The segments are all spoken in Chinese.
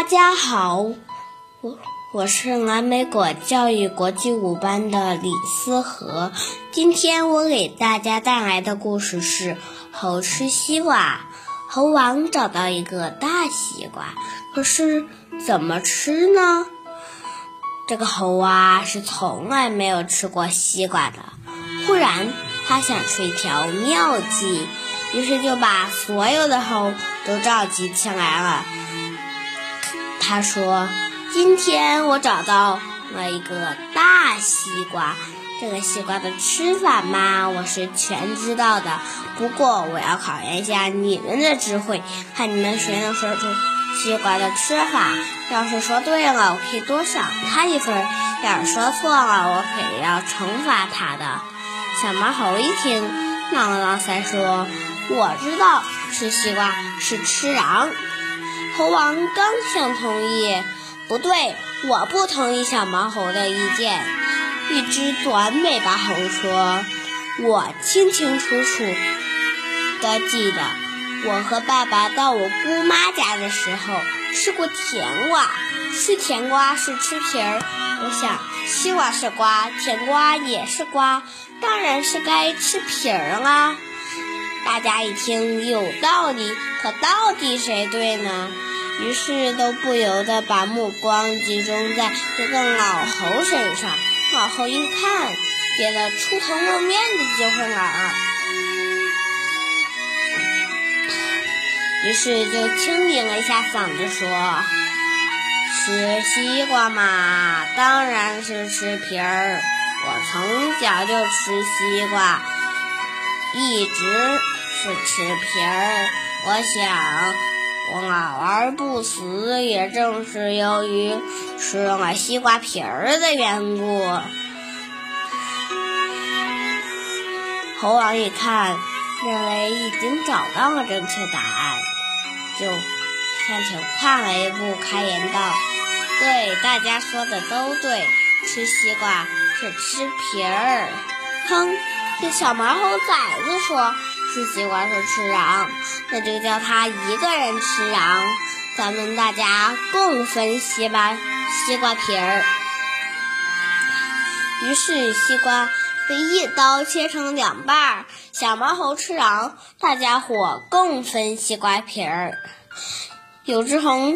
大家好，我我是蓝莓果教育国际五班的李思和。今天我给大家带来的故事是《猴吃西瓜》。猴王找到一个大西瓜，可是怎么吃呢？这个猴啊是从来没有吃过西瓜的。忽然，他想出一条妙计，于是就把所有的猴都召集起来了。他说：“今天我找到了一个大西瓜，这个西瓜的吃法嘛，我是全知道的。不过我要考验一下你们的智慧，看你们谁能说出西瓜的吃法。要是说对了，我可以多赏他一分；要是说错了，我可以要惩罚他的。”小毛猴一听，挠了挠腮说：“我知道，吃西瓜是吃瓤。”猴王刚想同意，不对，我不同意小毛猴的意见。一只短尾巴猴说：“我清清楚楚的记得，我和爸爸到我姑妈家的时候吃过甜瓜。吃甜瓜是吃皮儿，我想西瓜是瓜，甜瓜也是瓜，当然是该吃皮儿啦。”大家一听有道理，可到底谁对呢？于是都不由得把目光集中在这个老猴身上。老猴一看，憋得出头露面的机会了，于是就清顶了一下嗓子说：“吃西瓜嘛，当然是吃皮儿。我从小就吃西瓜，一直是吃皮儿。我想。”我老而不死，也正是由于吃了西瓜皮儿的缘故。猴王一看，认为已经找到了正确答案，就向前跨了一步，开言道：“对，大家说的都对，吃西瓜是吃皮儿。”哼，这小毛猴崽子说。吃西瓜是吃瓤，那就叫他一个人吃瓤，咱们大家共分西瓜西瓜皮儿。于是西瓜被一刀切成两半儿，小毛猴吃瓤，大家伙共分西瓜皮儿。有只猴，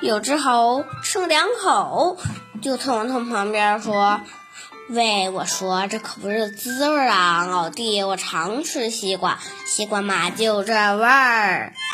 有只猴吃了两口，就冲冲旁边说。喂，我说这可不是滋味儿啊，老弟，我常吃西瓜，西瓜嘛就这味儿。